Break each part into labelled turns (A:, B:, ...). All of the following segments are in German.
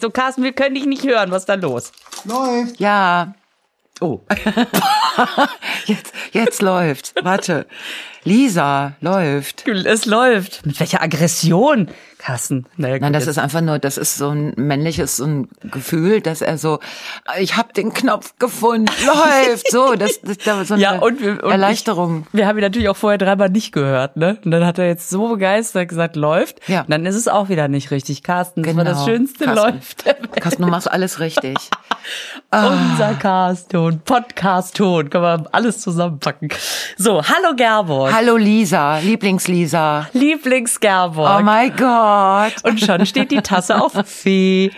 A: So, Carsten, wir können dich nicht hören. Was ist da los?
B: Läuft.
C: Ja. Oh. jetzt, jetzt läuft. Warte. Lisa, läuft.
A: Es läuft. Mit welcher Aggression? Carsten. Naja,
C: Nein, das
A: jetzt-
C: ist einfach nur, das ist so ein männliches so ein Gefühl, dass er so, ich habe den Knopf gefunden, läuft, so, das, das, das so eine
A: ja, und, wir, und
C: Erleichterung.
A: Ich, wir haben ihn natürlich auch vorher dreimal nicht gehört, ne? Und dann hat er jetzt so begeistert gesagt, läuft.
C: Ja.
A: Und dann ist es auch wieder nicht richtig. Carsten, das war das
C: Genau.
A: schönste
C: Carsten.
A: läuft.
C: Carsten, du machst alles richtig.
A: Unser Cast-Ton, Podcast-Ton, können wir alles zusammenpacken. So, hallo Gerburg.
C: Hallo Lisa, Lieblings-Lisa.
A: Lieblings-Gerburg.
C: Oh mein Gott.
A: Und schon steht die Tasse auf Fee.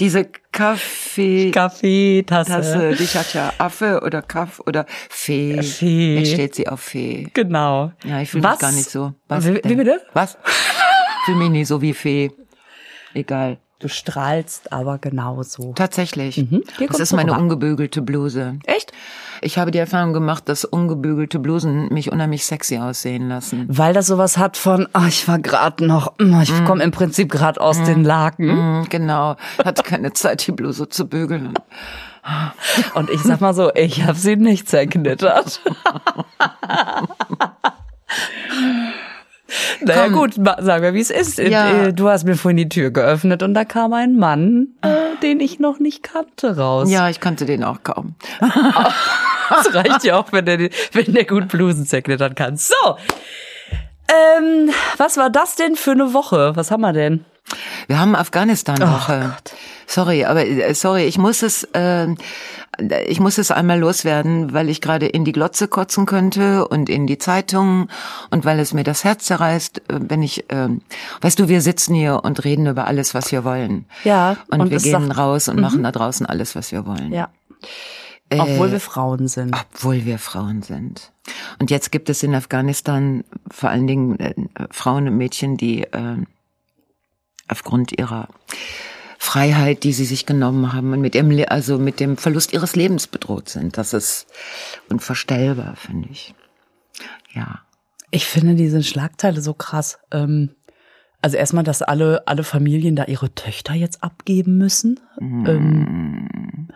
C: Diese Kaffee.
A: Kaffeetasse.
C: Tasse, die hat ja Affe oder Kaff oder Fee.
A: Fee.
C: Jetzt steht sie auf Fee.
A: Genau.
C: Ja, ich fühle mich gar nicht so. Was
A: Wie, wie bitte?
C: Was? fühle mich nicht so wie Fee. Egal.
A: Du strahlst aber genauso.
C: Tatsächlich.
A: Dir
C: Das ist meine
A: rüber.
C: ungebügelte Bluse.
A: Echt?
C: Ich habe die Erfahrung gemacht, dass ungebügelte Blusen mich unheimlich sexy aussehen lassen.
A: Weil das sowas hat von, ah, ich war gerade noch, mm, ich komme im Prinzip gerade aus den Laken.
C: Mm, Genau. Hatte keine Zeit, die Bluse zu bügeln.
A: Und ich sag mal so, ich habe sie nicht zerknittert. naja
C: Komm.
A: gut, sagen wir, wie es ist.
C: Ja.
A: Äh, Du hast mir vorhin die Tür geöffnet und da kam ein Mann, äh, den ich noch nicht kannte, raus.
C: Ja, ich kannte den auch kaum.
A: Das reicht ja auch, wenn der, wenn der gut Blusen zerknittern kann. So, ähm, was war das denn für eine Woche? Was haben wir denn?
C: Wir haben Afghanistan-Woche.
A: Oh
C: sorry, aber äh, sorry, ich muss es, äh, ich muss es einmal loswerden, weil ich gerade in die Glotze kotzen könnte und in die Zeitung und weil es mir das Herz zerreißt, äh, wenn ich, äh, weißt du, wir sitzen hier und reden über alles, was wir wollen.
A: Ja,
C: Und,
A: und
C: wir gehen
A: Mhm.
C: raus und machen da draußen alles, was wir wollen.
A: Ja. Obwohl wir Frauen sind.
C: Obwohl wir Frauen sind. Und jetzt gibt es in Afghanistan vor allen Dingen äh, Frauen und Mädchen, die äh, aufgrund ihrer Freiheit, die sie sich genommen haben und mit ihrem, also mit dem Verlust ihres Lebens bedroht sind. Das ist unvorstellbar, finde ich. Ja.
A: Ich finde diese Schlagzeile so krass. Ähm, also erstmal, dass alle, alle Familien da ihre Töchter jetzt abgeben müssen. Ähm,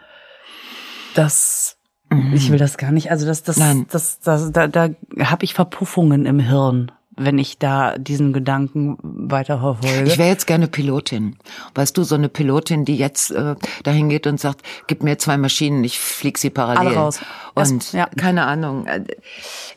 A: das, ich will das gar nicht. Also das, das,
C: Nein.
A: das, das, da, da habe ich Verpuffungen im Hirn, wenn ich da diesen Gedanken weiterverfolge.
C: Ich wäre jetzt gerne Pilotin. Weißt du, so eine Pilotin, die jetzt äh, dahin geht und sagt, gib mir zwei Maschinen, ich flieg sie parallel.
A: Alle raus.
C: Und
A: ja.
C: keine Ahnung.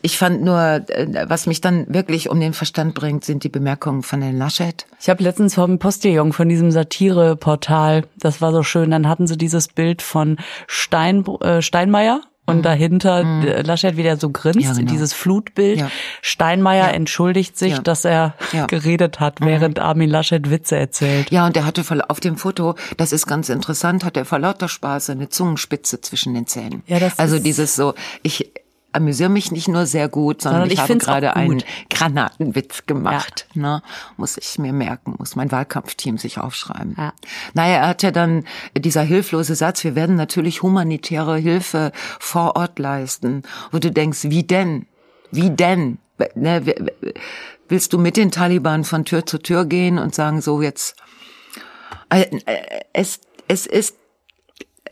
C: Ich fand nur, äh, was mich dann wirklich um den Verstand bringt, sind die Bemerkungen von Herrn Laschet.
A: Ich habe letztens vom Postillon von diesem Satireportal, das war so schön, dann hatten sie dieses Bild von Stein, äh, Steinmeier und dahinter äh, Laschet, wie der so grinst,
C: Mhm. Ja, genau.
A: dieses Flutbild.
C: Ja.
A: Steinmeier entschuldigt sich,
C: Ja.
A: dass er
C: Ja. Mhm.
A: geredet hat, während Armin Laschet Witze erzählt.
C: Ja, und er hatte auf dem Foto, das ist ganz interessant, hat er vor lauter Spaß eine Zungenspitze zwischen den Zähnen.
A: Ja, das
C: also dieses so, ich amüsiere mich nicht nur sehr gut, sondern,
A: Sondern
C: ich,
A: ich
C: habe gerade einen. Granatenwitz gemacht. Ne? Muss ich mir merken, muss mein Wahlkampfteam sich aufschreiben.
A: Ja.
C: Naja, er hat ja dann dieser hilflose Satz, wir werden natürlich humanitäre Hilfe vor Ort leisten. Wo du denkst, wie denn? Wie denn? Ne, willst du mit den Taliban von Tür zu Tür gehen und sagen, so jetzt, äh, äh, es, es ist,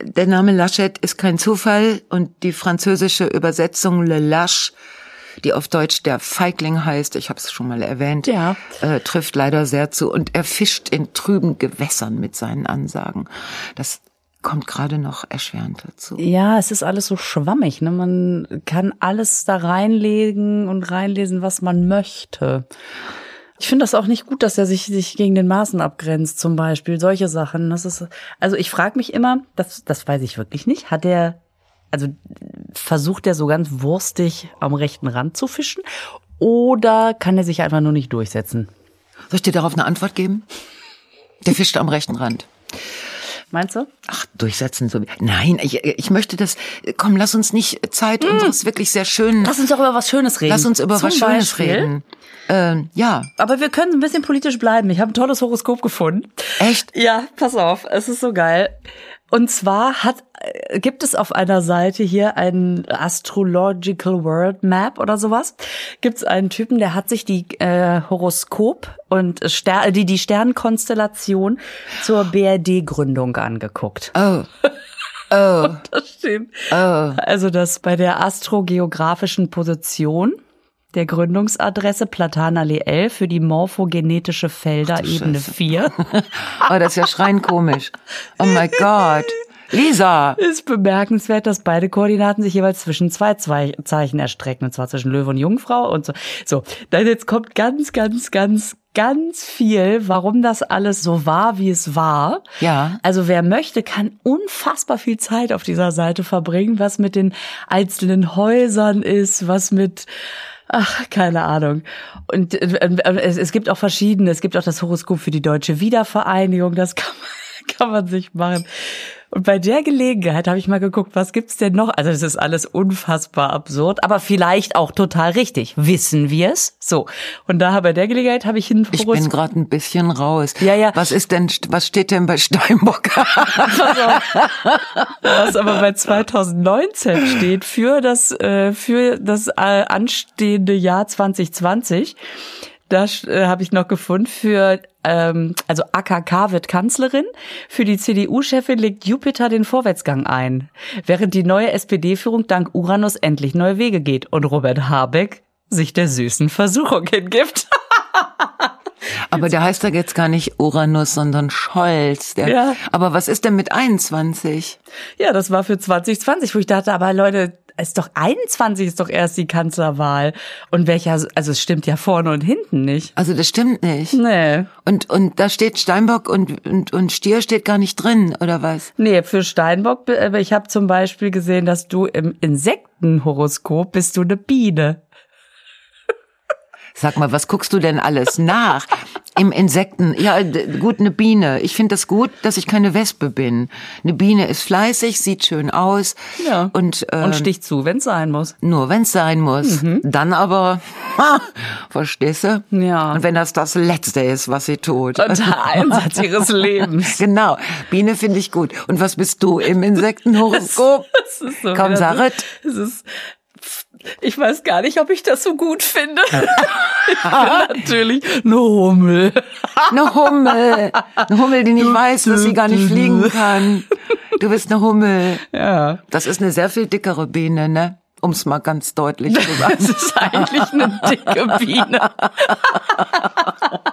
C: der Name Laschet ist kein Zufall und die französische Übersetzung Le Lâche, die auf Deutsch der Feigling heißt, ich habe es schon mal erwähnt,
A: Ja.
C: äh, trifft leider sehr zu. Und er fischt in trüben Gewässern mit seinen Ansagen. Das kommt gerade noch erschwerend dazu.
A: Ja, es ist alles so schwammig. Ne? Man kann alles da reinlegen und reinlesen, was man möchte. Ich finde das auch nicht gut, dass er sich, sich gegen den Maßen abgrenzt, zum Beispiel. Solche Sachen. Das ist, also ich frage mich immer, das, das weiß ich wirklich nicht, hat er, also versucht er so ganz wurstig am rechten Rand zu fischen? Oder kann er sich einfach nur nicht durchsetzen?
C: Soll ich dir darauf eine Antwort geben? Der fischt am rechten Rand.
A: Meinst du?
C: Ach, durchsetzen so. Nein, ich, ich möchte das. Komm, lass uns nicht Zeit unseres wirklich sehr schönen.
A: Lass uns doch über was Schönes reden.
C: Lass uns über
A: Zum
C: was Schönes
A: Beispiel-
C: reden. Ähm, ja,
A: Aber wir können ein bisschen politisch bleiben. Ich habe ein tolles Horoskop gefunden.
C: echt?
A: Ja, pass auf, es ist so geil. Und zwar hat, äh, gibt es auf einer Seite hier ein Astrological World Map oder sowas. Gibt es einen Typen, der hat sich die äh, Horoskop und Ster die, die Sternkonstellation zur BRD-Gründung angeguckt.
C: Oh. Oh.
A: Das stimmt.
C: Oh.
A: Also das bei der astrogeografischen Position der Gründungsadresse Platanallee 11 für die morphogenetische Felder Ebene
C: Scheiße.
A: 4
C: Oh, das ist ja schreienkomisch. Oh mein Gott. Lisa.
A: ist bemerkenswert, dass beide Koordinaten sich jeweils zwischen zwei Zwei- Zeichen erstrecken, und zwar zwischen Löwe und Jungfrau und so. So, dann jetzt kommt ganz, ganz, ganz, ganz viel, warum das alles so war, wie es war.
C: Ja.
A: Also wer möchte, kann unfassbar viel Zeit auf dieser Seite verbringen, was mit den einzelnen Häusern ist, was mit Ach, keine Ahnung. Und äh, äh, es, es gibt auch verschiedene. Es gibt auch das Horoskop für die deutsche Wiedervereinigung. Das kann man, kann man sich machen. Und bei der Gelegenheit habe ich mal geguckt, was gibt's denn noch? Also das ist alles unfassbar absurd, aber vielleicht auch total richtig. Wissen wir es? So. Und da bei der Gelegenheit habe ich ein
C: Ich bin gerade ein bisschen raus.
A: Ja, ja.
C: Was ist denn, was steht denn bei Steinbock?
A: was aber bei 2019 steht für das äh, für das äh, anstehende Jahr 2020. Da äh, habe ich noch gefunden für ähm, also AKK wird Kanzlerin. Für die CDU-Chefin legt Jupiter den Vorwärtsgang ein, während die neue SPD-Führung dank Uranus endlich neue Wege geht und Robert Habeck sich der süßen Versuchung hingibt.
C: Aber der heißt ja jetzt gar nicht Uranus, sondern Scholz. Der,
A: Ja.
C: Aber was ist denn mit 21?
A: Ja, das war für 2020, wo ich dachte, aber Leute, ist doch 21 ist doch erst die Kanzlerwahl. Und welcher, also es stimmt ja vorne und hinten nicht.
C: Also das stimmt nicht.
A: Nee.
C: Und, und da steht Steinbock und, und, und Stier steht gar nicht drin, oder was?
A: Nee, für Steinbock, aber ich habe zum Beispiel gesehen, dass du im Insektenhoroskop bist du eine Biene.
C: Sag mal, was guckst du denn alles nach? Im Insekten, ja, gut, eine Biene. Ich finde das gut, dass ich keine Wespe bin. Eine Biene ist fleißig, sieht schön aus.
A: Ja.
C: Und, äh,
A: Und stich zu, wenn's sein muss.
C: nur wenn's sein muss. Dann aber, ha, verstehst du?
A: Ja.
C: Und wenn das das Letzte ist, was sie tut.
A: Und der Einsatz ihres Lebens.
C: Genau, Biene finde ich gut. Und was bist du im Insektenhoroskop?
A: Das ist so
C: Komm, es.
A: Es ist, ich weiß gar nicht, ob ich das so gut finde. ich bin natürlich eine Hummel.
C: Eine Hummel. Eine Hummel, die nicht weiß, dass sie gar nicht fliegen kann. Du bist eine Hummel.
A: Ja.
C: Das ist eine sehr viel dickere Biene, ne? Um es mal ganz deutlich zu sagen.
A: Das ist eigentlich eine dicke Biene.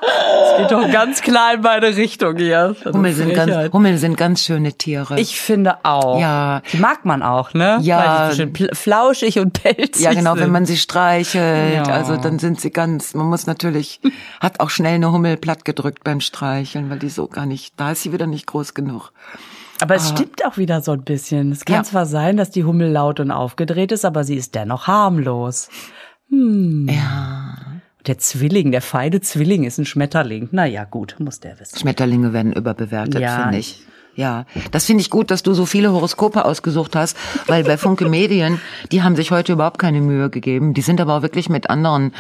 A: Es geht doch ganz klar in meine Richtung hier.
C: Hummel sind, ganz, Hummel sind ganz schöne Tiere.
A: Ich finde auch.
C: Ja.
A: Die mag man auch, ne?
C: Ja.
A: Weil die so schön flauschig und pelzig
C: ja, genau,
A: sind.
C: wenn man sie streichelt,
A: Ja.
C: also dann sind sie ganz, man muss natürlich, hat auch schnell eine Hummel plattgedrückt beim Streicheln, weil die so gar nicht, da ist sie wieder nicht groß genug.
A: Aber es stimmt auch wieder so ein bisschen. Es kann
C: Ja.
A: zwar sein, dass die Hummel laut und aufgedreht ist, aber sie ist dennoch harmlos. Hm.
C: Ja.
A: Der Zwilling, der feine Zwilling ist ein Schmetterling. Na ja, gut, muss der wissen.
C: Schmetterlinge werden überbewertet,
A: Ja.
C: finde ich. Ja, das finde ich gut, dass du so viele Horoskope ausgesucht hast, weil bei Funke Medien, die haben sich heute überhaupt keine Mühe gegeben. Die sind aber auch wirklich mit anderen.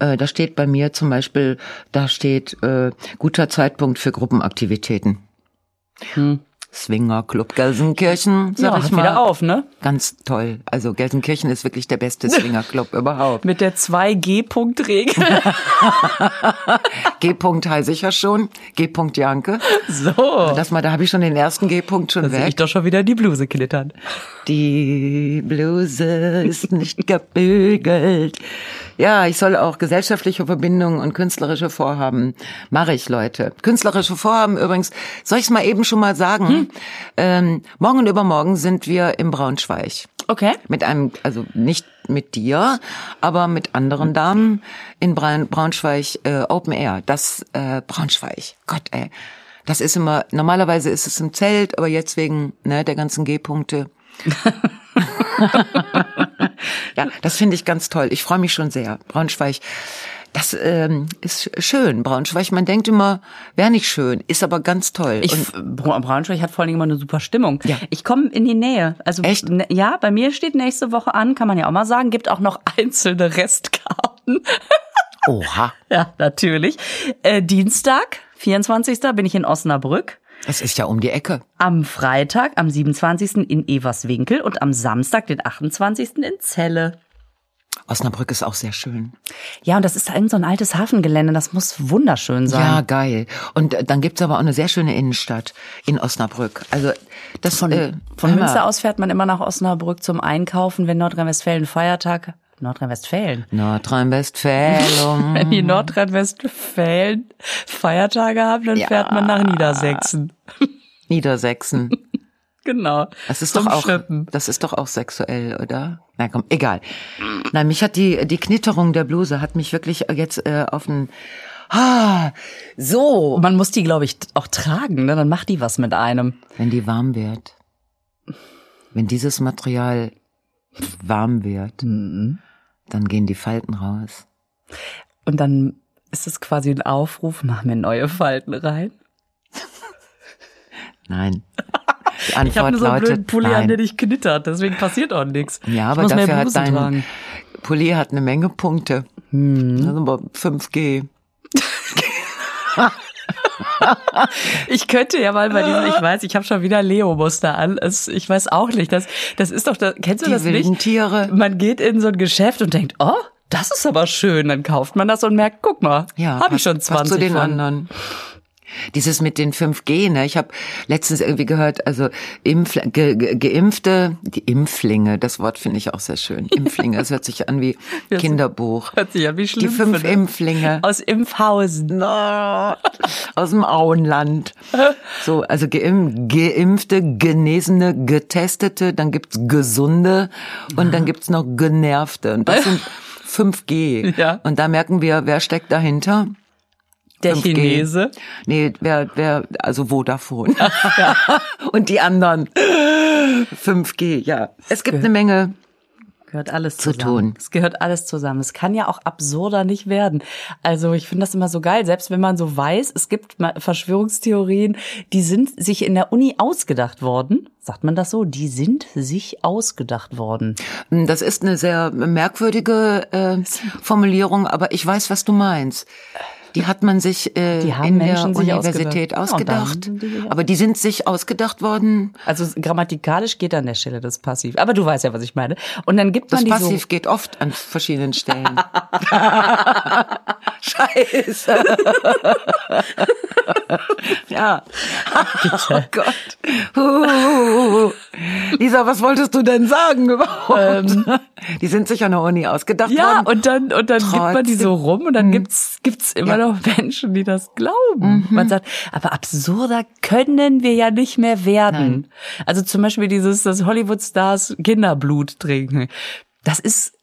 C: Äh, da steht bei mir zum Beispiel, da steht äh, guter Zeitpunkt für Gruppenaktivitäten. Swinger Club Gelsenkirchen, sag
A: Hm. Ja,
C: ich mal.
A: wieder auf, ne?
C: Ganz toll. Also Gelsenkirchen ist wirklich der beste Swinger Club überhaupt.
A: Mit der 2G-Punkt-Regel.
C: G-Punkt heiße ich ja schon. G-Punkt Janke.
A: so.
C: Lass mal, da habe ich schon den ersten G-Punkt schon
A: Da sehe
C: weg.
A: ich doch schon wieder die Bluse knittern.
C: Die Bluse ist nicht gebügelt. Ja, ich soll auch gesellschaftliche Verbindungen und künstlerische Vorhaben mache ich, Leute. Künstlerische Vorhaben übrigens, soll ich es mal eben schon mal sagen? Ähm, morgen und übermorgen sind wir im Braunschweig.
A: Okay.
C: Mit einem, also nicht mit dir, aber mit anderen Damen in Braun, Braunschweig äh, Open Air. Das äh, Braunschweig. Gott, ey. Das ist immer, normalerweise ist es im Zelt, aber jetzt wegen ne, der ganzen G-Punkte. ja, das finde ich ganz toll. Ich freue mich schon sehr. Braunschweig, das ähm, ist schön. Braunschweig, man denkt immer, wäre nicht schön, ist aber ganz toll.
A: Ich,
C: Und
A: Braunschweig hat vor allen Dingen immer eine super Stimmung.
C: Ja.
A: Ich komme in die Nähe. Also
C: Echt?
A: ne- Ja, bei mir steht nächste Woche an, kann man ja auch mal sagen, gibt auch noch einzelne Restkarten.
C: oha.
A: Ja, natürlich. Äh, Dienstag, 24. bin ich in Osnabrück.
C: Das ist ja um die Ecke.
A: Am Freitag, am 27. in Everswinkel und am Samstag, den 28. in Celle.
C: Osnabrück ist auch sehr schön.
A: Ja, und das ist irgend so ein altes Hafengelände, das muss wunderschön sein.
C: Ja, geil. Und äh, dann gibt's aber auch eine sehr schöne Innenstadt in Osnabrück. Also das
A: Von,
C: äh,
A: von
C: mal,
A: Münster aus fährt man immer nach Osnabrück zum Einkaufen, wenn Nordrhein-Westfalen Feiertag. Nordrhein-Westfalen.
C: Nordrhein-Westfalen.
A: Wenn die Nordrhein-Westfalen Feiertage haben, dann
C: Ja.
A: fährt man nach Niedersächsen.
C: Niedersächsen.
A: Genau.
C: Das ist
A: Zum
C: doch auch,
A: Schnippen.
C: das ist doch auch sexuell, oder? Na komm, egal. Nein, mich hat die die Knitterung der Bluse hat mich wirklich jetzt äh, auf den Ah, so,
A: Man muss die, glaube ich, auch tragen, ne? Dann macht die was mit einem.
C: wenn die warm wird. Wenn dieses Material warm wird,
A: Mhm.
C: dann gehen die Falten raus.
A: Und dann ist es quasi ein Aufruf, mach mir neue Falten rein.
C: Nein. Die
A: Ich habe
C: Antwort
A: nur so einen blöden Pulli an, der
C: nein.
A: nicht knittert, deswegen passiert auch nichts.
C: Ja, aber dafür hat dein
A: tragen.
C: Pulli hat eine Menge Punkte.
A: Hm.
C: Das ist aber 5G.
A: Ich könnte ja mal bei diesem, ich weiß, ich habe schon wieder Leo-Muster an. Es, ich weiß auch nicht. Das, das ist doch, das, kennst du
C: Die
A: das
C: wilden
A: nicht?
C: Tiere.
A: Man geht in so ein Geschäft und denkt, oh, das ist aber schön. Dann kauft man das und merkt, guck mal,
C: Ja,
A: habe ich schon
C: passt
A: 20
C: zu den
A: von.
C: anderen. Dieses mit den 5G, ne? Ich habe letztens irgendwie gehört, also Impf, ge, ge, geimpfte, die Impflinge, das Wort finde ich auch sehr schön. Impflinge, das hört sich an wie Kinderbuch.
A: Hört sich ja wie
C: Die
A: schlimm.
C: fünf Impflinge
A: Aus Impfhausen.
C: Na, aus dem Auenland. So, also geim, geimpfte, genesene, getestete, dann gibt's gesunde und dann gibt's noch genervte. Und das sind 5G.
A: Ja.
C: Und da merken wir, wer steckt dahinter?
A: Der
C: 5G.
A: Chinese.
C: Nee, wer, wer, also Vodafone. Und die anderen. 5G, ja. Es gibt eine Menge.
A: Gehört alles
C: Zu
A: zusammen.
C: tun.
A: Es gehört alles zusammen. Es kann ja auch absurder nicht werden. Also ich finde das immer so geil, selbst wenn man so weiß, es gibt Verschwörungstheorien, die sind sich in der Uni ausgedacht worden. Sagt man das so? Die sind sich ausgedacht worden.
C: Das ist eine sehr merkwürdige äh, Formulierung, aber ich weiß, was du meinst. Die hat man sich äh, in
A: Menschen
C: der Universität
A: ausgedacht. Ja, und
C: ausgedacht.
A: dann sind die-
C: aber die sind sich ausgedacht worden.
A: Also grammatikalisch geht an der Stelle das Passiv. Aber du weißt ja, was ich meine. Und dann gibt
C: Das
A: man die
C: Passiv
A: so.
C: geht oft an verschiedenen Stellen. Scheiße. ja. Oh Gott. Uh. Lisa, was wolltest du denn sagen überhaupt? die sind sich an der Uni ausgedacht
A: Ähm. Ja,
C: worden.
A: und dann, und dann gibt man die so rum und dann
C: Mhm.
A: gibt's, gibt's immer
C: Ja.
A: Noch Menschen, die das glauben.
C: Mhm.
A: Man sagt, aber absurder können wir ja nicht mehr werden. Also zum Beispiel dieses, dass Hollywood-Stars Kinderblut trinken. Das ist,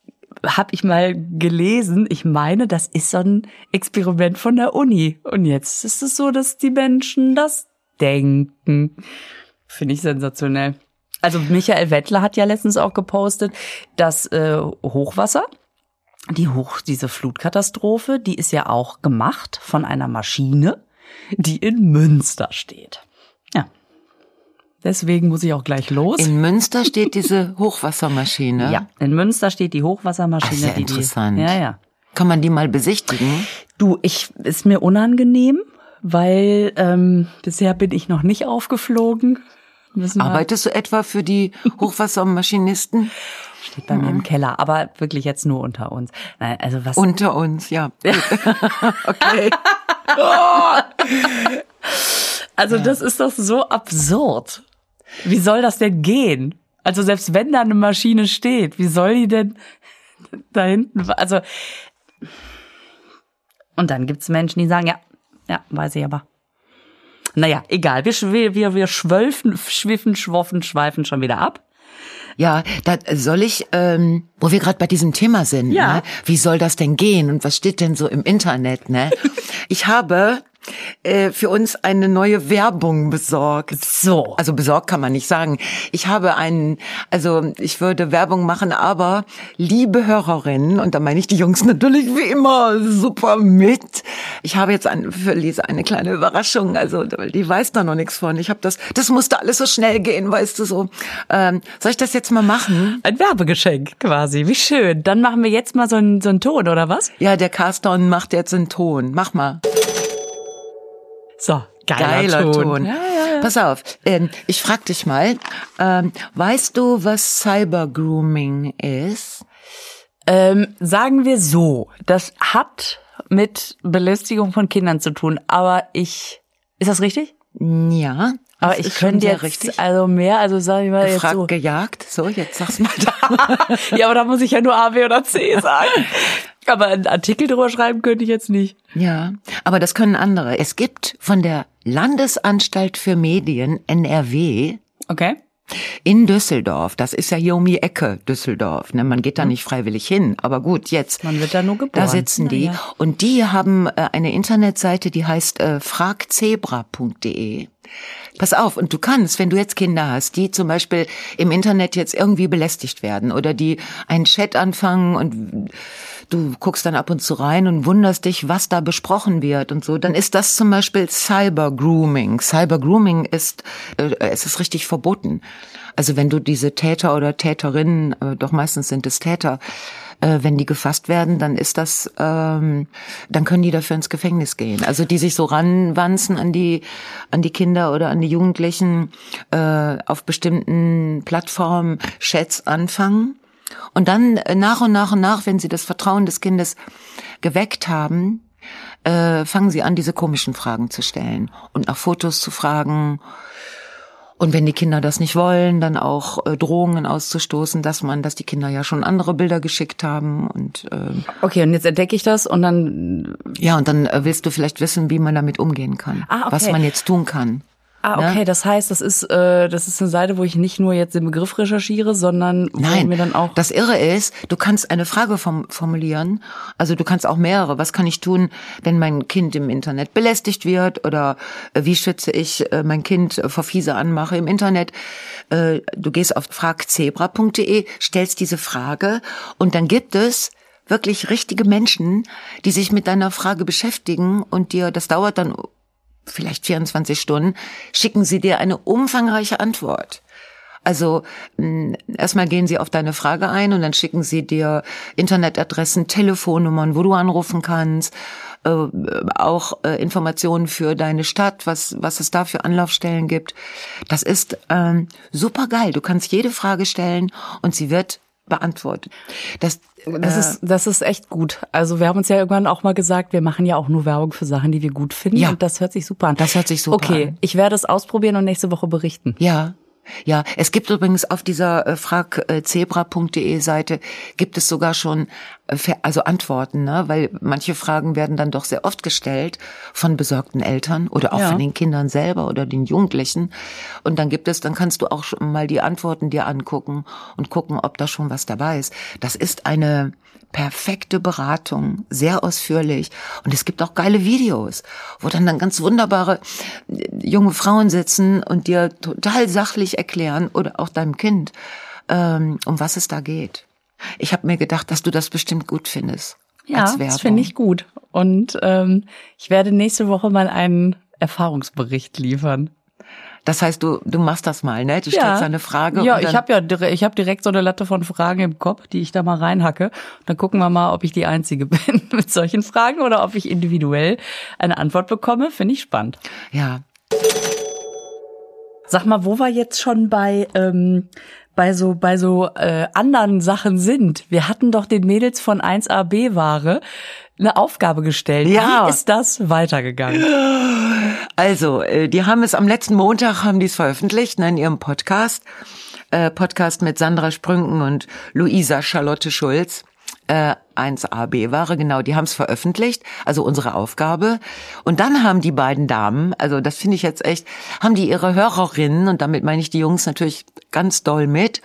A: habe ich mal gelesen. Ich meine, das ist so ein Experiment von der Uni. Und jetzt ist es so, dass die Menschen das denken. Finde ich sensationell. Also Michael Wettler hat ja letztens auch gepostet, dass äh, Hochwasser, die Hoch, diese Flutkatastrophe, die ist ja auch gemacht von einer Maschine, die in Münster steht. Ja. Deswegen muss ich auch gleich los.
C: In Münster steht diese Hochwassermaschine.
A: ja, in Münster steht die Hochwassermaschine.
C: Ach, sehr
A: die, die,
C: interessant.
A: ja, ja.
C: Kann man die mal besichtigen?
A: Du, ich ist mir unangenehm, weil ähm, bisher bin ich noch nicht aufgeflogen.
C: Arbeitest du etwa für die Hochwassermaschinisten?
A: Steht bei mir im Keller, aber wirklich jetzt nur unter uns. Nein, also was
C: Unter uns, ja. okay.
A: Also das ist doch so absurd. Wie soll das denn gehen? Also selbst wenn da eine Maschine steht, wie soll die denn da hinten? Also und dann gibt's Menschen, die sagen, ja, ja, weiß ich aber. Naja, egal. Wir, wir, wir schwölfen, schwiffen, schwoffen, schweifen schon wieder ab.
C: Ja, da soll ich, ähm, wo wir gerade bei diesem Thema sind,
A: Ja.
C: ne? wie soll das denn gehen und was steht denn so im Internet? Ne? Ich habe äh, für uns eine neue Werbung besorgt.
A: So.
C: Also besorgt kann man nicht sagen. Ich habe einen, also ich würde Werbung machen, aber liebe Hörerinnen, und da meine ich die Jungs natürlich wie immer super mit. Ich habe jetzt ein, für Lisa eine kleine Überraschung, also die weiß da noch nichts von. Ich habe das, das musste alles so schnell gehen, weißt du so. Ähm, soll ich das jetzt mal machen?
A: Ein Werbegeschenk quasi. Wie schön. Dann machen wir jetzt mal so einen, so einen Ton, oder was?
C: Ja, der Carston macht jetzt einen Ton. Mach mal.
A: So, geiler,
C: Geiler
A: Ton.
C: Ton.
A: Ja, ja,
C: Pass auf, ähm, ich frag dich mal, ähm, weißt du, was Cybergrooming ist?
A: Ähm, sagen wir so, das hat mit Belästigung von Kindern zu tun, aber ich, ist das richtig?
C: Ja.
A: Aber ich könnte jetzt,
C: richtig.
A: also mehr, also sag ich mal jetzt
C: Gefragt,
A: so.
C: gejagt. So, jetzt sag's mal.
A: ja, aber da muss ich ja nur A, B oder C sagen. Aber einen Artikel drüber schreiben könnte ich jetzt nicht.
C: ja, aber das können andere. Es gibt von der Landesanstalt für Medien NRW
A: Okay.
C: in Düsseldorf, das ist ja hier um die Ecke, Düsseldorf. Ne? Man geht da nicht freiwillig hin. Aber gut, jetzt.
A: Man wird da nur geboren.
C: Da sitzen die.
A: Naja.
C: Und die haben äh, eine Internetseite, die heißt äh, fragzebra.de. Pass auf, und du kannst, wenn du jetzt Kinder hast, die zum Beispiel im Internet jetzt irgendwie belästigt werden oder die einen Chat anfangen und du guckst dann ab und zu rein und wunderst dich, was da besprochen wird und so, dann ist das zum Beispiel Cyber-Grooming. Cyber-Grooming ist, äh, es ist richtig verboten. Also wenn du diese Täter oder Täterinnen, äh, doch meistens sind es Täter, äh, wenn die gefasst werden, dann ist das, ähm, dann können die dafür ins Gefängnis gehen. Also die sich so ranwanzen an die, an die Kinder oder an die Jugendlichen äh, auf bestimmten Plattformen Chats anfangen und dann nach und nach und nach, wenn sie das Vertrauen des Kindes geweckt haben, äh, fangen sie an, diese komischen Fragen zu stellen und nach Fotos zu fragen. Und wenn die Kinder das nicht wollen, dann auch äh, Drohungen auszustoßen, dass man, dass die Kinder ja schon andere Bilder geschickt haben und äh,
A: Okay, und jetzt entdecke ich das und dann
C: ja, und dann äh, willst du vielleicht wissen, wie man damit umgehen kann,
A: Ah, okay.
C: was man jetzt tun kann.
A: Ah,
C: Ne?
A: okay, das heißt, das ist äh, das ist eine Seite, wo ich nicht nur jetzt den Begriff recherchiere, sondern wo
C: Nein,
A: mir dann auch
C: das Irre ist, du kannst eine Frage form formulieren, also du kannst auch mehrere. Was kann ich tun, wenn mein Kind im Internet belästigt wird oder äh, wie schütze ich äh, mein Kind vor fiese Anmache im Internet? Äh, Du gehst auf fragzebra.de, stellst diese Frage und dann gibt es wirklich richtige Menschen, die sich mit deiner Frage beschäftigen und dir, das dauert dann vielleicht 24 Stunden, schicken sie dir eine umfangreiche Antwort. Also mh, erstmal gehen sie auf deine Frage ein und dann schicken sie dir Internetadressen, Telefonnummern, wo du anrufen kannst, äh, auch äh, Informationen für deine Stadt, was was es da für Anlaufstellen gibt. Das ist ähm, super geil. Du kannst jede Frage stellen und sie wird beantwortet. Das,
A: Das
C: äh,
A: ist, das ist echt gut. Also wir haben uns ja irgendwann auch mal gesagt, wir machen ja auch nur Werbung für Sachen, die wir gut finden.
C: Ja.
A: Und das hört sich super an.
C: Das hört sich super
A: okay,
C: an.
A: ich werde es ausprobieren und nächste Woche berichten.
C: Ja. Ja, es gibt übrigens auf dieser äh, fragzebra.de Seite gibt es sogar schon äh, also Antworten, ne? weil manche Fragen werden dann doch sehr oft gestellt von besorgten Eltern oder auch
A: Ja.
C: von den Kindern selber oder den Jugendlichen und dann gibt es, dann kannst du auch mal die Antworten dir angucken und gucken, ob da schon was dabei ist. Das ist eine perfekte Beratung, sehr ausführlich. Und es gibt auch geile Videos, wo dann, dann ganz wunderbare äh, junge Frauen sitzen und dir total sachlich erklären oder auch deinem Kind, ähm, um was es da geht. Ich habe mir gedacht, dass du das bestimmt gut findest.
A: Ja, das finde ich gut. Und ähm, ich werde nächste Woche mal einen Erfahrungsbericht liefern.
C: Das heißt, du, du machst das mal, ne? Du stellst eine Frage.
A: Ja, ich habe ja ich habe direkt so eine Latte von Fragen im Kopf, die ich da mal reinhacke. Dann gucken wir mal, ob ich die einzige bin mit solchen Fragen oder ob ich individuell eine Antwort bekomme. Finde ich spannend.
C: Ja,
A: Sag mal, wo wir jetzt schon bei ähm, bei so bei so äh, anderen Sachen sind. Wir hatten doch den Mädels von 1AB Ware eine Aufgabe gestellt.
C: Ja.
A: Wie ist das weitergegangen?
C: Also, äh, die haben es am letzten Montag haben die es veröffentlicht ne, in ihrem Podcast, äh, Podcast mit Sandra Sprünken und Luisa Charlotte Schulz. Äh, 1AB Ware, genau, die haben es veröffentlicht, also unsere Aufgabe. Und dann haben die beiden Damen, also das finde ich jetzt echt, haben die ihre Hörerinnen, und damit meine ich die Jungs natürlich ganz doll mit,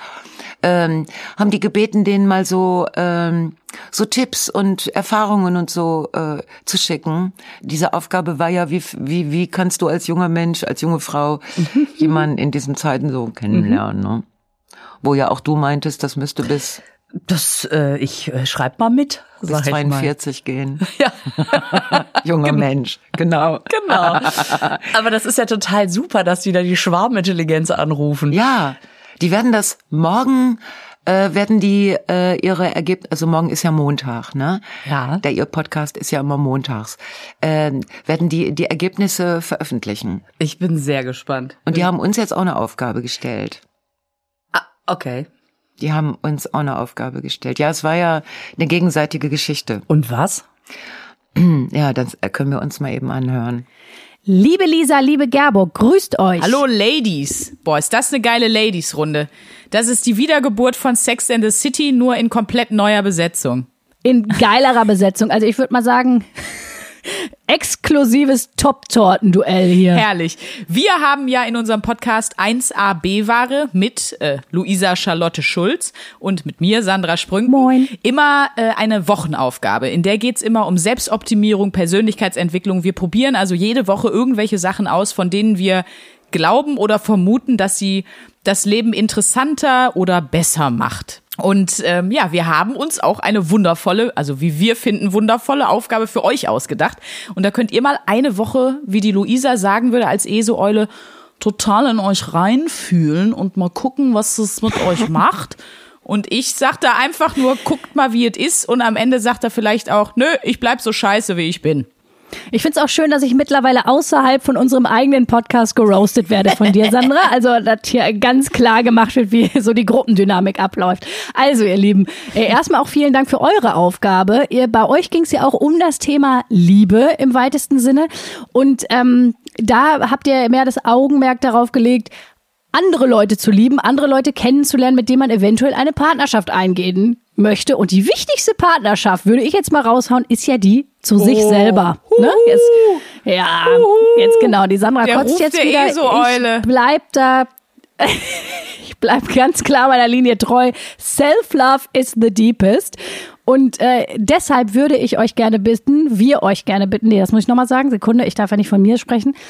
C: ähm, haben die gebeten, denen mal so ähm, so Tipps und Erfahrungen und so äh, zu schicken. Diese Aufgabe war ja, wie wie wie kannst du als junger Mensch, als junge Frau jemanden in diesen Zeiten so kennenlernen, ne? Wo ja auch du meintest, das müsste bis
A: Das äh, ich äh, schreib mal mit,
C: bis
A: sag ich mal.
C: 42 gehen.
A: Ja.
C: Junger Mensch, genau.
A: Genau. Aber das ist ja total super, dass die da die Schwarmintelligenz anrufen.
C: Ja, die werden das morgen äh, werden die äh, ihre Ergebnisse, also morgen ist ja Montag, ne?
A: Ja.
C: Der ihr Podcast ist ja immer montags. Äh, werden die die Ergebnisse veröffentlichen.
A: Ich bin sehr gespannt.
C: Und die haben uns jetzt auch eine Aufgabe gestellt.
A: Ah, okay.
C: Die haben uns auch eine Aufgabe gestellt. Ja, es war ja eine gegenseitige Geschichte.
A: Und was?
C: Ja, das können wir uns mal eben anhören.
B: Liebe Lisa, liebe Gerburg, grüßt euch.
D: Hallo Ladies. Boah, ist das eine geile Ladies-Runde. Das ist die Wiedergeburt von Sex and the City, nur in komplett neuer Besetzung.
B: In geilerer Besetzung. Also ich würde mal sagen, exklusives Top-Torten-Duell hier.
D: Herrlich. Wir haben ja in unserem Podcast 1A B-Ware mit äh, Luisa Charlotte Schulz und mit mir, Sandra Sprüngen,
B: Moin.
D: immer äh, eine Wochenaufgabe. In der geht's immer um Selbstoptimierung, Persönlichkeitsentwicklung. Wir probieren also jede Woche irgendwelche Sachen aus, von denen wir glauben oder vermuten, dass sie das Leben interessanter oder besser macht. Und ähm, ja, wir haben uns auch eine wundervolle, also wie wir finden, wundervolle Aufgabe für euch ausgedacht. Und da könnt ihr mal eine Woche, wie die Luisa sagen würde, als ESO-Eule, total in euch reinfühlen und mal gucken, was es mit euch macht. Und ich sag da einfach nur, guckt mal, wie es ist. Und am Ende sagt er vielleicht auch, nö, ich bleib so scheiße, wie ich bin.
B: Ich find's auch schön, dass ich mittlerweile außerhalb von unserem eigenen Podcast geroastet werde von dir, Sandra. Also, dass hier ganz klar gemacht wird, wie so die Gruppendynamik abläuft. Also, ihr Lieben, äh, erstmal auch vielen Dank für eure Aufgabe. Ihr, bei euch ging's ja auch um das Thema Liebe im weitesten Sinne. Und ähm, da habt ihr mehr das Augenmerk darauf gelegt, andere Leute zu lieben, andere Leute kennenzulernen, mit denen man eventuell eine Partnerschaft eingehen möchte. Und die wichtigste Partnerschaft, würde ich jetzt mal raushauen, ist ja die zu sich
D: Oh.
B: selber. Ne? Jetzt, ja, jetzt genau. Die Sandra
D: Der
B: kotzt jetzt
D: der
B: wieder.
D: ESO-Eule.
B: Ich bleib da. ich bleib ganz klar meiner Linie treu. Self-love is the deepest. Und äh, deshalb würde ich euch gerne bitten, wir euch gerne bitten, nee, das muss ich nochmal sagen, Sekunde, ich darf ja nicht von mir sprechen.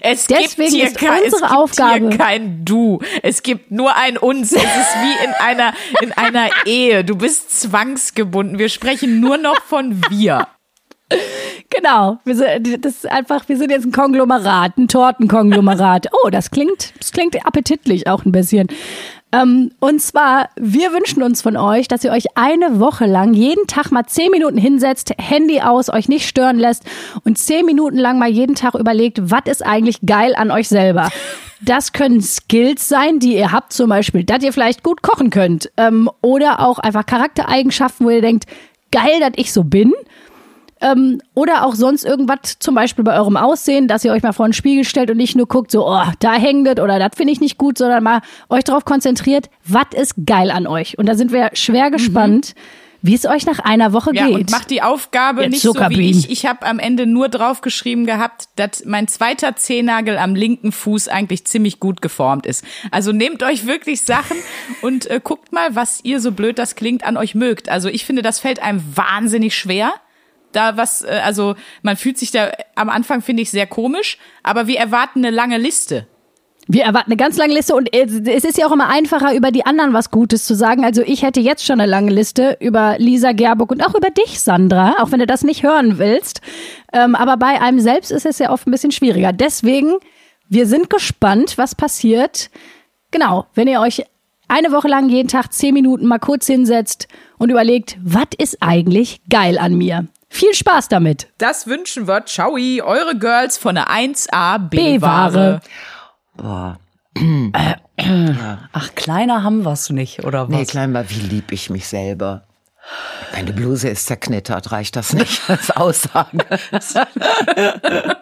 D: Es
B: Deswegen
D: gibt hier
B: ist
D: kein, es
B: unsere
D: gibt
B: Aufgabe-
D: hier kein Du. Es gibt nur ein Uns. Es ist wie in einer, in einer Ehe. Du bist zwangsgebunden. Wir sprechen nur noch von wir.
B: Genau, wir sind, das ist einfach, wir sind jetzt ein Konglomerat, ein Tortenkonglomerat. Oh, das klingt, das klingt appetitlich auch ein bisschen. Ähm, und zwar, wir wünschen uns von euch, dass ihr euch eine Woche lang jeden Tag mal zehn Minuten hinsetzt, Handy aus, euch nicht stören lässt und zehn Minuten lang mal jeden Tag überlegt, was ist eigentlich geil an euch selber. Das können Skills sein, die ihr habt, zum Beispiel, dass ihr vielleicht gut kochen könnt. Ähm, oder auch einfach Charaktereigenschaften, wo ihr denkt, geil, dass ich so bin. Ähm, oder auch sonst irgendwas, zum Beispiel bei eurem Aussehen, dass ihr euch mal vor den Spiegel stellt und nicht nur guckt, so, oh, da hängt das oder das finde ich nicht gut, sondern mal euch darauf konzentriert, was ist geil an euch. Und da sind wir schwer gespannt, wie es euch nach einer Woche
D: Mhm. Ja,
B: geht.
D: und macht die Aufgabe
B: Ihr
D: nicht so wie ich. Ich habe am Ende nur draufgeschrieben gehabt, dass mein zweiter Zehennagel am linken Fuß eigentlich ziemlich gut geformt ist. Also nehmt euch wirklich Sachen und äh, guckt mal, was ihr so blöd das klingt an euch mögt. Also ich finde, das fällt einem wahnsinnig schwer. Da was, äh, also man fühlt sich da am Anfang finde ich sehr komisch, aber wir erwarten eine lange Liste.
B: Wir erwarten eine ganz lange Liste und es ist ja auch immer einfacher, über die anderen was Gutes zu sagen. Also ich hätte jetzt schon eine lange Liste über Lisa Gerburg und auch über dich, Sandra, auch wenn du das nicht hören willst. Ähm, aber bei einem selbst ist es ja oft ein bisschen schwieriger. Deswegen, wir sind gespannt, was passiert. Genau, wenn ihr euch eine Woche lang jeden Tag zehn Minuten mal kurz hinsetzt und überlegt, was ist eigentlich geil an mir? Viel Spaß damit.
D: Das wünschen wir. Ciao, eure Girls von der 1A
B: B-Ware.
D: B-Ware.
C: Boah.
A: Ach, kleiner haben wir's nicht, oder was?
C: Nee, klein war, wie lieb ich mich selber. Meine Bluse ist zerknittert, reicht das nicht als Aussage?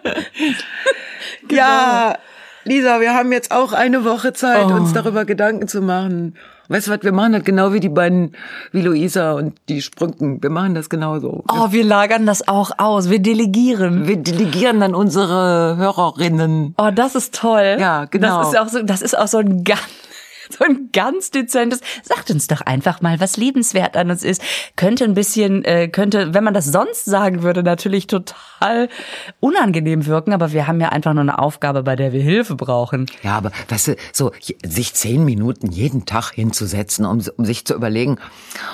C: Ja, Lisa, wir haben jetzt auch eine Woche Zeit, uns darüber Gedanken zu machen. Weißt du was, wir machen das genau wie die beiden, wie Luisa und die Sprünken. Wir machen das genauso.
A: Oh, wir lagern das auch aus. Wir delegieren.
C: Wir delegieren dann unsere Hörerinnen.
A: Oh, das ist toll.
C: Ja, genau.
A: Das ist auch so, das ist auch so ein ganz, so ein ganz dezentes. Sagt uns doch einfach mal, was liebenswert an uns ist. Könnte ein bisschen, äh, könnte, wenn man das sonst sagen würde, natürlich total unangenehm wirken. Aber wir haben ja einfach nur eine Aufgabe, bei der wir Hilfe brauchen.
C: Ja, aber weißt du, so sich zehn Minuten jeden Tag hinzusetzen, um, um sich zu überlegen,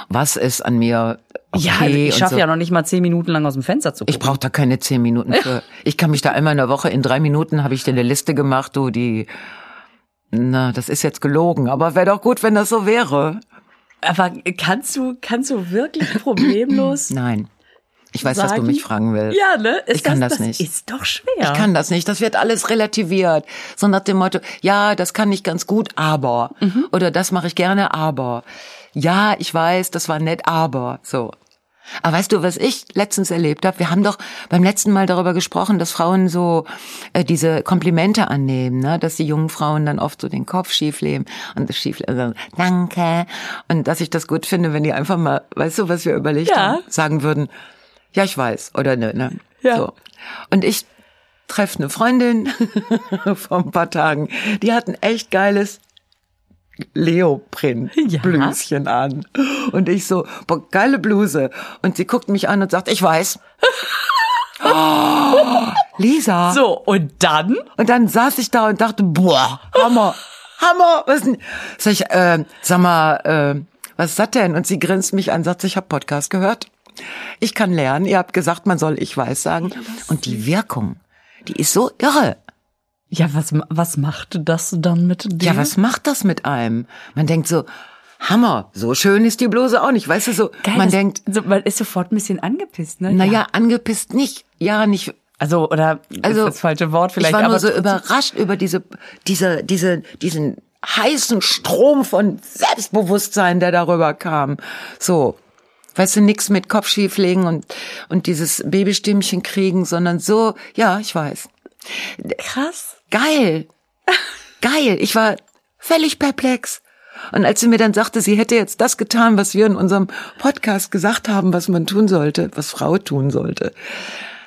C: was ist an mir okay
A: ja, also ich schaffe
C: so.
A: ja noch nicht mal zehn Minuten lang aus dem Fenster zu gucken.
C: Ich brauche da keine zehn Minuten für. Ich kann mich da einmal in der Woche, in drei Minuten habe ich dir eine Liste gemacht, du, die, Na, das ist jetzt gelogen, aber wäre doch gut, wenn das so wäre.
A: Aber kannst du, kannst du wirklich problemlos?
C: Nein. Ich weiß, dass du
A: Sagen?
C: mich fragen willst.
A: ja, ne? Ist
C: Ich kann das nicht.
A: Ist doch schwer.
C: Ich kann das nicht. Das wird alles relativiert. So nach dem Motto, ja, das kann ich ganz gut, aber.
A: Mhm.
C: Oder das mache ich gerne, aber. Ja, ich weiß, das war nett, aber. So. Aber weißt du, was ich letztens erlebt habe? Wir haben doch beim letzten Mal darüber gesprochen, dass Frauen so äh, diese Komplimente annehmen, ne? dass die jungen Frauen dann oft so den Kopf schief leben und das schief also, danke. Und dass ich das gut finde, wenn die einfach mal, weißt du, was wir überlegt
A: Ja.
C: haben, sagen würden, ja, ich weiß, oder ne, ne?
A: Ja.
C: So. Und ich treffe eine Freundin vor ein paar Tagen, die hat ein echt geiles Leoprint-Blüschen an. Und ich so, boah, geile Bluse. Und sie guckt mich an und sagt, ich weiß. Oh, Lisa.
A: So, und dann?
C: Und dann saß ich da und dachte, boah, Hammer, Hammer. Was denn? Sag ich, äh, sag mal, äh, was ist das denn? Und sie grinst mich an, sagt, ich habe Podcast gehört. Ich kann lernen. Ihr habt gesagt, man soll ich weiß sagen. Und die Wirkung, die ist so irre.
A: Ja, was, was macht das dann mit dir?
C: Ja, was macht das mit einem? Man denkt so, Hammer, so schön ist die Bluse auch nicht. Weißt du, so,
A: Geil,
C: man
A: das-
C: denkt,
A: so, man ist sofort ein bisschen angepisst, ne?
C: naja, angepisst nicht. Ja, nicht,
A: Also, oder
C: Also,
A: das falsche Wort vielleicht,
C: ich war nur so überrascht über diese, diese, diese, diesen heißen Strom von Selbstbewusstsein, der darüber kam. So. Weißt du, nix mit Kopfschieflegen und, und dieses Babystimmchen kriegen, sondern so, ja, ich weiß.
A: Krass.
C: Geil. Geil. Ich war völlig perplex. Und als sie mir dann sagte, sie hätte jetzt das getan, was wir in unserem Podcast gesagt haben, was man tun sollte, was Frau tun sollte,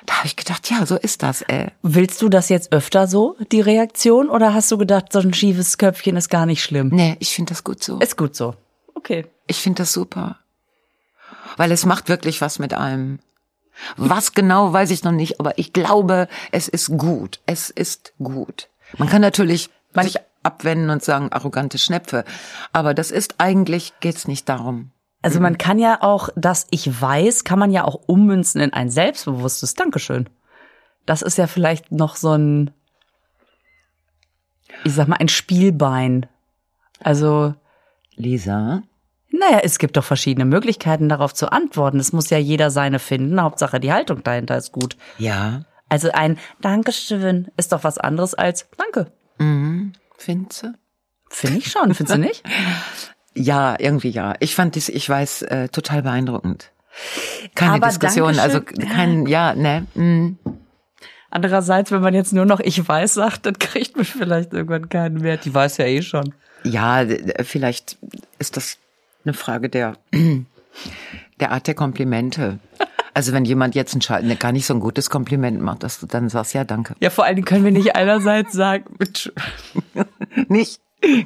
C: da habe ich gedacht, ja, so ist das, ey.
A: Willst du das jetzt öfter so, die Reaktion, oder hast du gedacht, so ein schiefes Köpfchen ist gar nicht schlimm?
C: Nee, ich finde das gut so.
A: Ist gut so. Okay.
C: Ich finde das super. Weil es macht wirklich was mit einem. Was genau, weiß ich noch nicht, aber ich glaube, es ist gut. Es ist gut. Man kann natürlich sich abwenden und sagen, arrogante Schnepfe. Aber das ist eigentlich, geht's nicht darum.
A: Also man kann ja auch das Ich weiß, kann man ja auch ummünzen in ein selbstbewusstes Dankeschön. Das ist ja vielleicht noch so ein, ich sag mal, ein Spielbein. Also,
C: Lisa?
A: Naja, es gibt doch verschiedene Möglichkeiten, darauf zu antworten. Es muss ja jeder seine finden. Hauptsache, die Haltung dahinter ist gut.
C: Ja.
A: Also ein Dankeschön ist doch was anderes als Danke.
C: Findest du?
A: Finde ich schon, findest du nicht?
C: Ja, irgendwie ja. Ich fand dies, ich weiß, äh, total beeindruckend. Keine
A: Aber
C: Diskussion, also
A: Dankeschön,
C: kein, ja, ne, mm.
A: Andererseits, wenn man jetzt nur noch ich weiß sagt, dann kriegt man vielleicht irgendwann keinen mehr. Die weiß ja eh schon.
C: Ja, vielleicht ist das eine Frage der, der Art der Komplimente. Also wenn jemand jetzt ein Schal- ne, gar nicht so ein gutes Kompliment macht, dass du dann sagst, ja, danke.
A: Ja, vor allen Dingen können wir nicht einerseits sagen,
C: Nicht.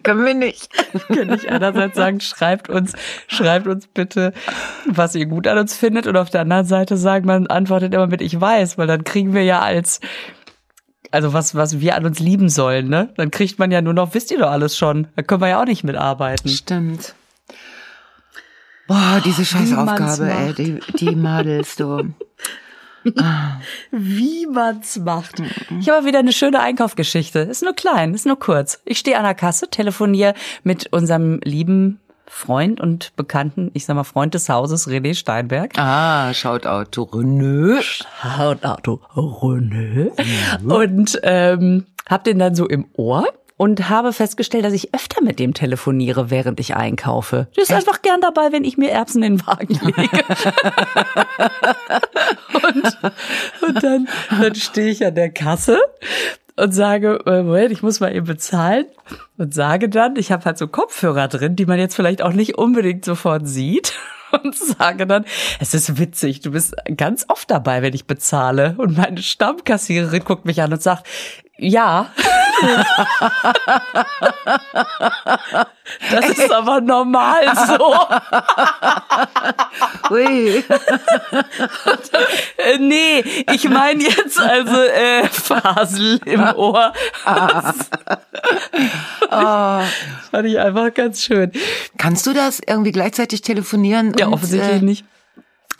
C: Können wir nicht.
A: können nicht einerseits sagen, schreibt uns, schreibt uns bitte, was ihr gut an uns findet und auf der anderen Seite sagen, man antwortet immer mit ich weiß, weil dann kriegen wir ja als also was, was wir an uns lieben sollen, ne? Dann kriegt man ja nur noch, wisst ihr doch alles schon. Da können wir ja auch nicht mitarbeiten.
C: Stimmt. Boah, diese scheiß
A: man's
C: Aufgabe, ey, die, die Madels, du.
A: Wie man's macht. Ich habe wieder eine schöne Einkaufsgeschichte. Ist nur klein, ist nur kurz. Ich stehe an der Kasse, telefoniere mit unserem lieben Freund und Bekannten, ich sag mal Freund des Hauses, René Steinberg.
C: Ah, Shoutout to René.
A: Auto René. Und ähm, hab den dann so im Ohr und habe festgestellt, dass ich öfter mit dem telefoniere, während ich einkaufe. Der ist einfach gern dabei, wenn ich mir Erbsen in den Wagen lege. und, und dann, dann stehe ich an der Kasse und sage, äh, Moment, ich muss mal eben bezahlen und sage dann, ich habe halt so Kopfhörer drin, die man jetzt vielleicht auch nicht unbedingt sofort sieht und sage dann, es ist witzig, du bist ganz oft dabei, wenn ich bezahle und meine Stammkassiererin guckt mich an und sagt, ja. Das ist aber normal so.
C: Ui.
A: Äh, nee, ich meine jetzt also äh, Fasel im Ohr. Das fand ich einfach ganz schön.
C: Kannst du das irgendwie gleichzeitig telefonieren?
A: Ja,
C: und,
A: offensichtlich
C: äh,
A: nicht.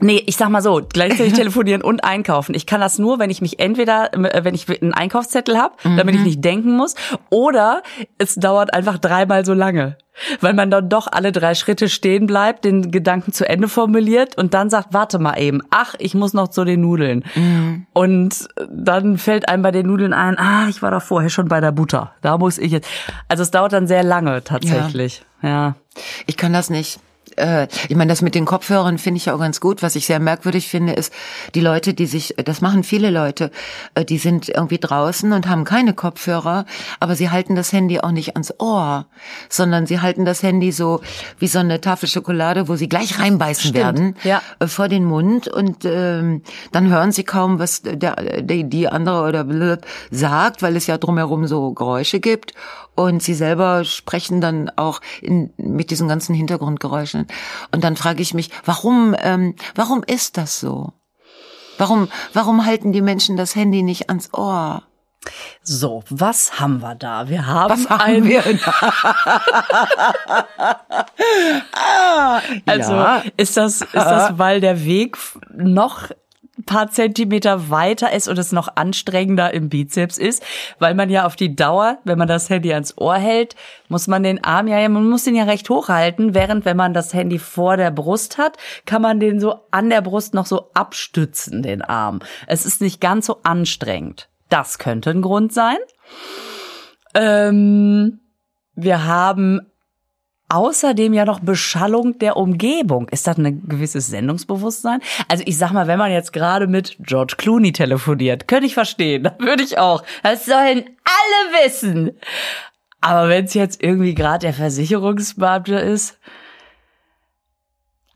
A: Nee, ich sag mal so, gleichzeitig telefonieren und einkaufen. Ich kann das nur, wenn ich mich entweder, äh, wenn ich einen Einkaufszettel habe, damit ich nicht denken muss, oder es dauert einfach dreimal so lange. Weil man dann doch alle drei Schritte stehen bleibt, den Gedanken zu Ende formuliert und dann sagt, warte mal eben, ach, ich muss noch zu den Nudeln. Und dann fällt einem bei den Nudeln ein, ah, ich war doch vorher schon bei der Butter. Da muss ich jetzt. Also es dauert dann sehr lange tatsächlich. ja.
C: Ich kann das nicht. Äh, Ich meine, das mit den Kopfhörern finde ich ja auch ganz gut. Was ich sehr merkwürdig finde, ist die Leute, die sich, das machen viele Leute, äh, die sind irgendwie draußen und haben keine Kopfhörer, aber sie halten das Handy auch nicht ans Ohr, sondern sie halten das Handy so wie so eine Tafel Schokolade, wo sie gleich reinbeißen werden
A: ja.
C: äh, vor den Mund und ähm, dann hören sie kaum, was der, die, die andere oder blub sagt, weil es ja drumherum so Geräusche gibt und sie selber sprechen dann auch in, mit diesen ganzen Hintergrundgeräuschen. Und dann frage ich mich, warum, ähm, warum ist das so? Warum, warum halten die Menschen das Handy nicht ans Ohr?
A: So, was haben wir da? Wir haben,
C: Was haben
A: ein,
C: wir ah,
A: Also
C: ja.
A: ist das ist das, weil der Weg noch paar Zentimeter weiter ist und es noch anstrengender im Bizeps ist, weil man ja auf die Dauer, wenn man das Handy ans Ohr hält, muss man den Arm ja, man muss den ja recht hoch während wenn man das Handy vor der Brust hat, kann man den so an der Brust noch so abstützen, den Arm. Es ist nicht ganz so anstrengend. Das könnte ein Grund sein. Ähm, wir haben außerdem ja noch Beschallung der Umgebung. Ist das ein gewisses Sendungsbewusstsein? Also ich sag mal, wenn man jetzt gerade mit George Clooney telefoniert, könnte ich verstehen. Würde ich auch. Das sollen alle wissen. Aber wenn es jetzt irgendwie gerade der Versicherungsbeamte ist,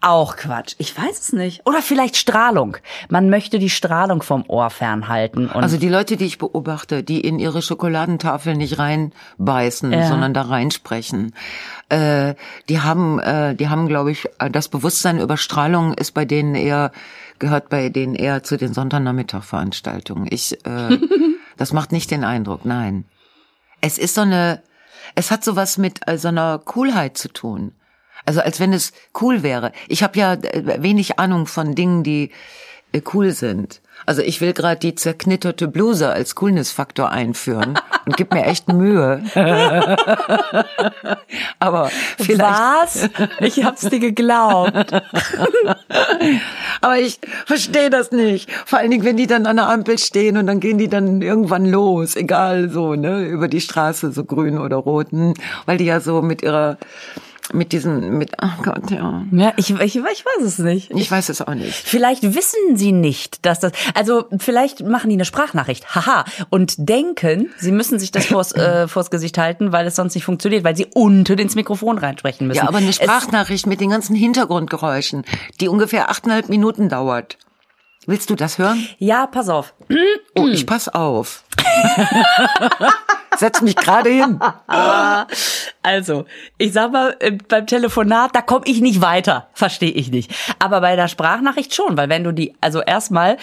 A: auch Quatsch. Ich weiß es nicht. Oder vielleicht Strahlung. Man möchte die Strahlung vom Ohr fernhalten.
C: Also die Leute, die ich beobachte, die in ihre Schokoladentafel nicht reinbeißen,
A: Ja.
C: sondern da reinsprechen, äh, die haben, äh, die haben, glaube ich, das Bewusstsein über Strahlung ist bei denen eher gehört bei denen eher zu den Sonntagnachmittag-Veranstaltungen. Ich, äh, das macht nicht den Eindruck, nein. Es ist so eine, es hat sowas mit äh, so einer Coolheit zu tun. Also als wenn es cool wäre. Ich habe ja äh, wenig Ahnung von Dingen, die äh, cool sind. Also ich will gerade die zerknitterte Bluse als Coolness-Faktor einführen und gib mir echt Mühe. Aber vielleicht,
A: was? Ich hab's dir geglaubt.
C: aber ich verstehe das nicht. Vor allen Dingen, wenn die dann an der Ampel stehen und dann gehen die dann irgendwann los, egal so, ne, über die Straße, so grün oder roten, weil die ja so mit ihrer, mit diesen, mit, ach Gott, ja.
A: Ja, ich, ich, ich weiß es nicht.
C: Ich weiß es auch nicht.
A: Vielleicht wissen sie nicht, dass das, also vielleicht machen die eine Sprachnachricht, haha, und denken, sie müssen sich das vors, äh, vors Gesicht halten, weil es sonst nicht funktioniert, weil sie unten ins Mikrofon reinsprechen müssen.
C: Ja, aber eine
A: Es-
C: Sprachnachricht mit den ganzen Hintergrundgeräuschen, die ungefähr achteinhalb Minuten dauert. Willst du das hören?
A: ja, pass auf.
C: Oh, ich pass auf. Setz mich gerade hin.
A: Also, ich sag mal, äh, beim Telefonat, da komme ich nicht weiter. Verstehe ich nicht. Aber bei der Sprachnachricht schon, weil wenn du die, also erstmal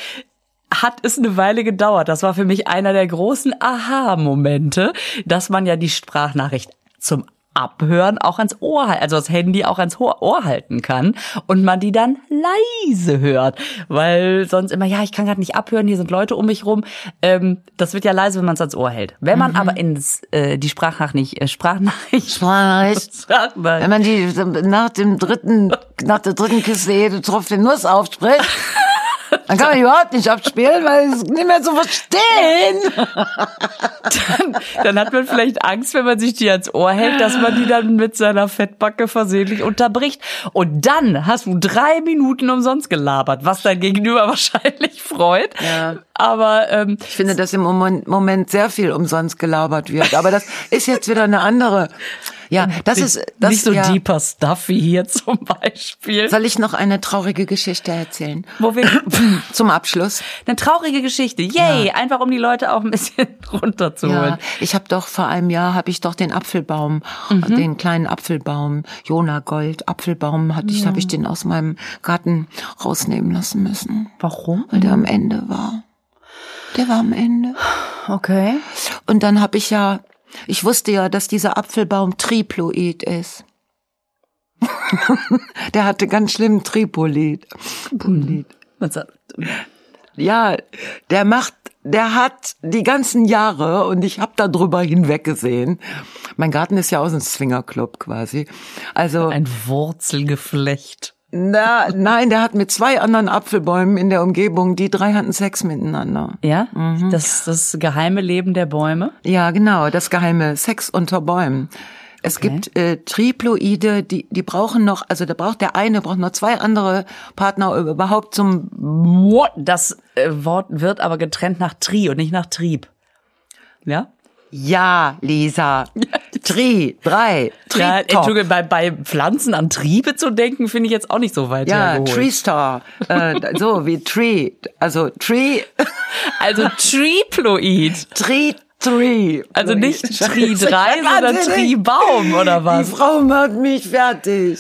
A: hat es eine Weile gedauert. Das war für mich einer der großen Aha-Momente, dass man ja die Sprachnachricht zum Abhören auch ans Ohr, also das Handy auch ans Ohr halten kann und man die dann leise hört, weil sonst immer, ja, ich kann gerade nicht abhören, hier sind Leute um mich rum. Ähm, das wird ja leise, wenn man es ans Ohr hält. Wenn man aber ins äh, die Sprachnachricht, äh, Sprachnachricht,
C: Sprachnachricht.
A: Sprachnachricht
C: Wenn man die nach dem dritten, nach der dritten Kiste jede Tropfen Nuss aufspricht, dann kann man überhaupt nicht abspielen, weil es nicht mehr zu verstehen.
A: dann, dann hat man vielleicht Angst, wenn man sich die ans Ohr hält, dass man die dann mit seiner Fettbacke versehentlich unterbricht. Und dann hast du drei Minuten umsonst gelabert, was dein Gegenüber wahrscheinlich freut.
C: Ja.
A: Aber ähm,
C: Ich finde, dass im Moment sehr viel umsonst gelabert wird. Aber das ist jetzt wieder eine andere. Ja, das ist das,
A: nicht so
C: ja.
A: deeper Stuff wie hier zum Beispiel.
C: Soll ich noch eine traurige Geschichte erzählen?
A: Wo wir
C: Zum Abschluss.
A: eine traurige Geschichte, yay, einfach um die Leute auch ein bisschen runterzuholen.
C: Ja, ich habe doch vor einem Jahr habe ich doch den Apfelbaum,
A: Mhm.
C: den kleinen Apfelbaum, Jona Gold Apfelbaum hatte ich, habe ich den aus meinem Garten rausnehmen lassen müssen,
A: Warum?
C: weil der am Ende war. Der war am Ende.
A: Okay.
C: Und dann habe ich ja, ich wusste ja, dass dieser Apfelbaum triploid ist. Der hatte ganz schlimm Tripolit. Tripolit.
A: Man sagt,
C: Ja, der macht, der hat die ganzen Jahre und ich habe da drüber hinweggesehen. Mein Garten ist ja aus dem Swingerclub quasi. Also
A: ein Wurzelgeflecht.
C: Na, nein, der hat mit zwei anderen Apfelbäumen in der Umgebung, die drei hatten Sex miteinander.
A: Ja? Das, das geheime Leben der Bäume.
C: Ja, genau, das geheime Sex unter Bäumen. Es
A: Okay.
C: gibt äh, Triploide, die die brauchen noch, also da braucht der eine braucht noch zwei andere Partner überhaupt zum
A: What? Das äh, Wort wird aber getrennt nach Tri und nicht nach Trieb. Ja?
C: Ja, Lisa. Tri, drei,
A: Ja,
C: Tri-Top.
A: Entschuldigung, bei, bei Pflanzen an Triebe zu denken, finde ich jetzt auch nicht so weit
C: Ja. Tree Star. Äh, so wie Tree. Also Tree,
A: Also Triploid.
C: Tree, Tree.
A: Also nicht Tri 3,
C: Ich
A: sondern Tri
C: nicht.
A: Baum oder
C: Die
A: was?
C: Frau macht mich fertig.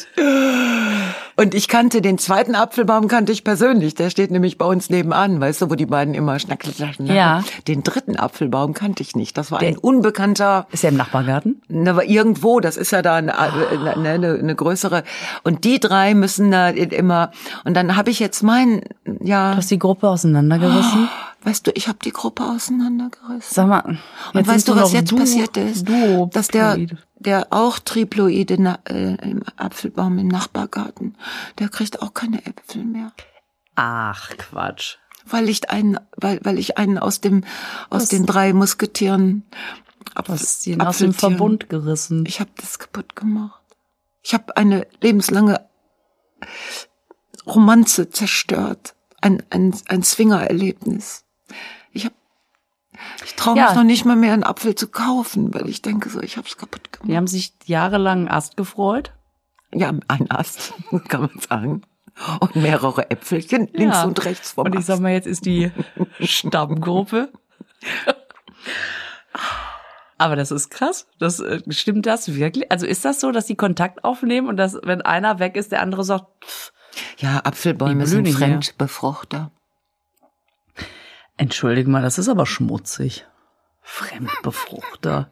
C: Und ich kannte den zweiten Apfelbaum kannte ich persönlich. Der steht nämlich bei uns nebenan, weißt du, wo die beiden immer schnackelachen.
A: Ja.
C: Den dritten Apfelbaum kannte ich nicht. Das war ein unbekannter,
A: Ist er im Nachbargarten?
C: na, aber irgendwo, das ist ja da eine, eine, eine, eine größere. Und die drei müssen da immer. Und dann habe ich jetzt meinen, ja,
A: Du hast die Gruppe auseinandergerissen?
C: weißt du, ich habe die Gruppe auseinandergerissen.
A: Sag mal,
C: Und weißt du, was jetzt
A: du,
C: passiert ist?
A: Du,
C: dass der. Der auch Triploide na, äh, im Apfelbaum im Nachbargarten, der kriegt auch keine Äpfel mehr.
A: Ach, Quatsch.
C: Weil ich einen, weil, weil ich einen aus dem, aus den drei Musketieren
A: hast ihn aus dem Verbund gerissen.
C: Ich habe das kaputt gemacht. Ich habe eine lebenslange Romanze zerstört. Ein, ein, ein Swingererlebnis. Ich traue mich
A: Ja.
C: noch nicht mal mehr, einen Apfel zu kaufen, weil ich denke so, ich habe es kaputt gemacht.
A: Die haben sich jahrelang einen Ast gefreut.
C: Ja, ein Ast, kann man sagen. Und mehrere Äpfelchen links
A: Ja.
C: und rechts vom
A: Und ich sag mal, jetzt ist die Stammgruppe. Aber das ist krass. Das äh, stimmt das wirklich? Also ist das so, dass die Kontakt aufnehmen und dass, wenn einer weg ist, der andere sagt, pff,
C: ja, Apfelbäume sind. Fremdbefruchter.
A: Entschuldige mal, das ist aber schmutzig. Fremdbefruchter.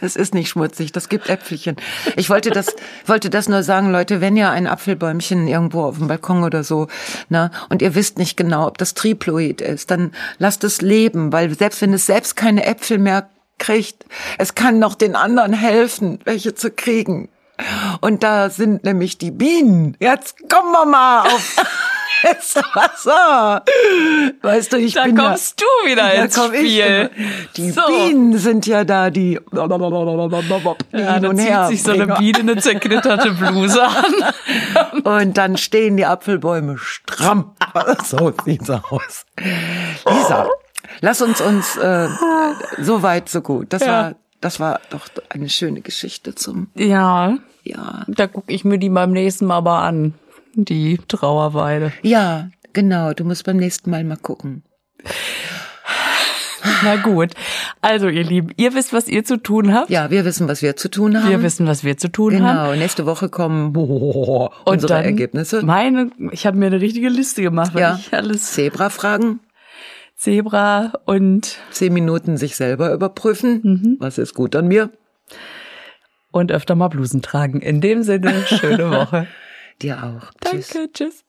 C: Es ist nicht schmutzig, das gibt Äpfelchen. Ich wollte das, wollte das nur sagen, Leute, wenn ihr ein Apfelbäumchen irgendwo auf dem Balkon oder so, na, und ihr wisst nicht genau, ob das Triploid ist, dann lasst es leben, weil selbst wenn es selbst keine Äpfel mehr kriegt, es kann noch den anderen helfen, welche zu kriegen. Und da sind nämlich die Bienen. Jetzt kommen wir mal auf ins Wasser. Weißt du, ich
A: Da
C: bin
A: kommst
C: ja,
A: du wieder
C: da
A: ins Spiel.
C: Die
A: So.
C: Bienen sind ja da, die, die
A: Ja,
C: und
A: zieht sich so eine. Biene eine zerknitterte Bluse an.
C: Und dann stehen die Apfelbäume stramm. So sieht's aus. Lisa, lass uns uns äh, so weit so gut. Das
A: Ja.
C: war das war doch eine schöne Geschichte zum
A: Ja,
C: ja.
A: da gucke ich mir die beim nächsten Mal aber an. Die Trauerweide.
C: Ja, genau, du musst beim nächsten Mal mal gucken.
A: Na gut. Also, ihr Lieben, ihr wisst, was ihr zu tun habt.
C: Ja, wir wissen, was wir zu tun haben.
A: Wir wissen, was wir zu tun haben.
C: genau, nächste Woche kommen
A: Und
C: unsere
A: dann
C: Ergebnisse.
A: Meine, ich habe mir eine richtige Liste gemacht, weil
C: Ja.
A: ich alles
C: Zebra-Fragen,
A: Zebra und
C: zehn Minuten sich selber überprüfen.
A: Mhm.
C: Was ist gut an mir?
A: und öfter mal Blusen tragen. In dem Sinne, schöne Woche.
C: Dir auch. Tschüss.
A: Danke, tschüss.